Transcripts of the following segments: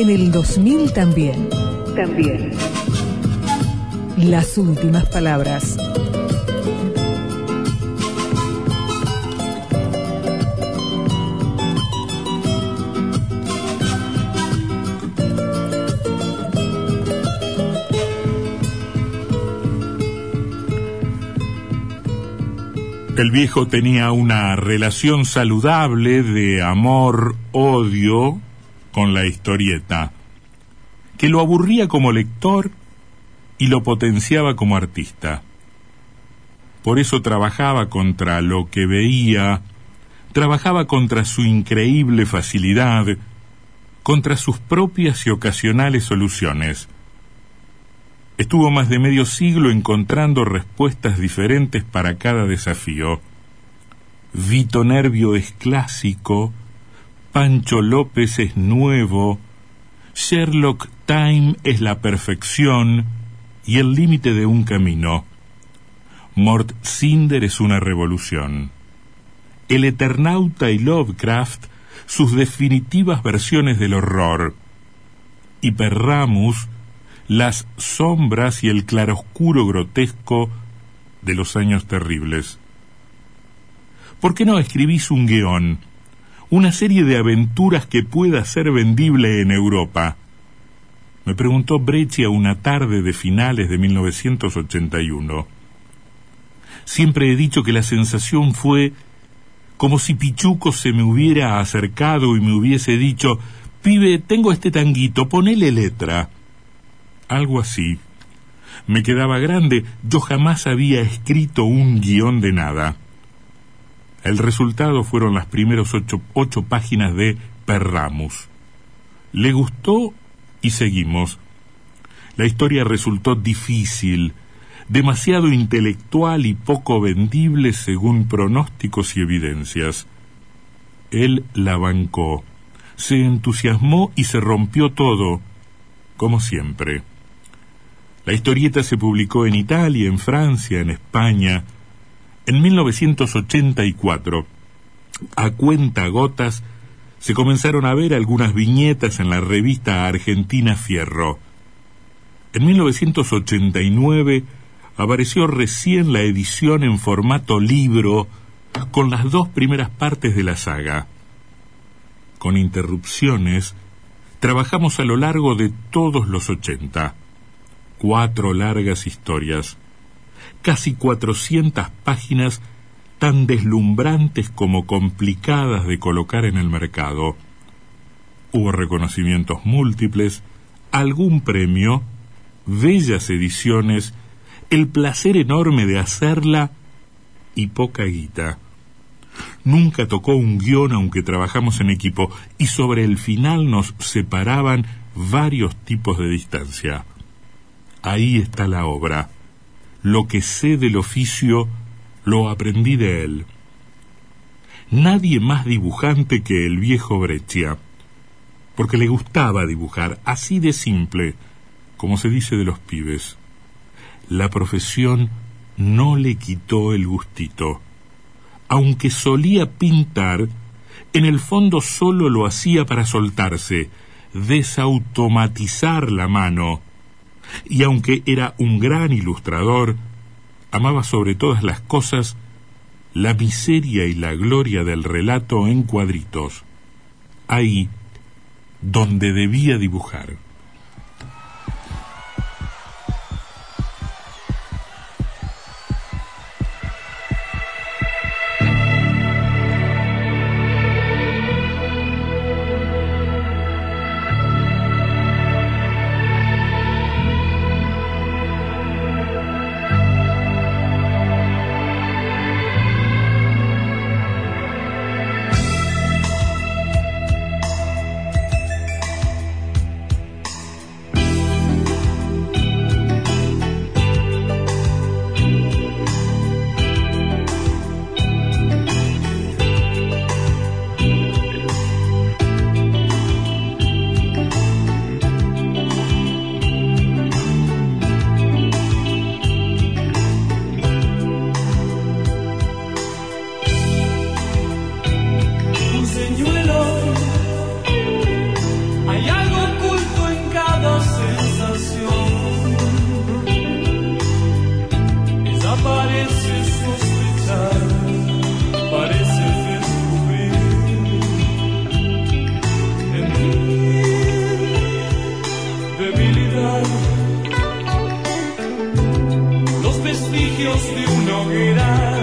En el 2000 también. También. Las últimas palabras. El viejo tenía una relación saludable de amor-odio con la historieta, que lo aburría como lector y lo potenciaba como artista. Por eso trabajaba contra lo que veía, trabajaba contra su increíble facilidad, contra sus propias y ocasionales soluciones Estuvo más de medio siglo encontrando respuestas diferentes para cada desafío. Vito Nervio es clásico, Pancho López es nuevo, Sherlock Time es la perfección y el límite de un camino. Mort Cinder es una revolución. El Eternauta y Lovecraft, sus definitivas versiones del horror. Hiperramus, las sombras y el claroscuro grotesco de los años terribles. ¿Por qué no escribís un guion? Una serie de aventuras que pueda ser vendible en Europa. Me preguntó Breccia una tarde de finales de 1981. Siempre he dicho que la sensación fue como si Pichuco se me hubiera acercado y me hubiese dicho, pibe, tengo este tanguito, ponele letra algo así. Me quedaba grande, yo jamás había escrito un guion de nada. El resultado fueron las primeras ocho, ocho páginas de Perramus. Le gustó y seguimos. La historia resultó difícil, demasiado intelectual y poco vendible según pronósticos y evidencias. Él la bancó, se entusiasmó y se rompió todo, como siempre. La historieta se publicó en Italia, en Francia, en España. En 1984, a cuenta gotas, se comenzaron a ver algunas viñetas en la revista argentina Fierro. En 1989 apareció recién la edición en formato libro con las dos primeras partes de la saga. Con interrupciones, trabajamos a lo largo de todos los ochenta cuatro largas historias, casi cuatrocientas páginas tan deslumbrantes como complicadas de colocar en el mercado. Hubo reconocimientos múltiples, algún premio, bellas ediciones, el placer enorme de hacerla y poca guita. Nunca tocó un guion aunque trabajamos en equipo y sobre el final nos separaban varios tipos de distancia. Ahí está la obra. Lo que sé del oficio lo aprendí de él. Nadie más dibujante que el viejo Breccia, porque le gustaba dibujar, así de simple, como se dice de los pibes. La profesión no le quitó el gustito. Aunque solía pintar, en el fondo solo lo hacía para soltarse, desautomatizar la mano, y aunque era un gran ilustrador, amaba sobre todas las cosas la miseria y la gloria del relato en cuadritos, ahí donde debía dibujar. de una hoguera.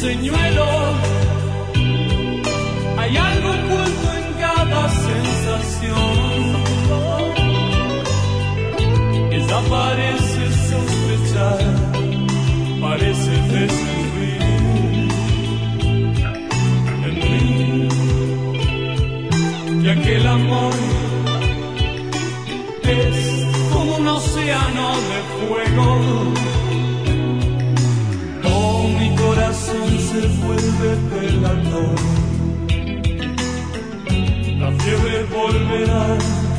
señuelo. Hay algo oculto en cada sensación. Ella parece sospechar, parece descubrir en mí que aquel amor es como un océano de fuego. desde el altar. La fiebre volverá.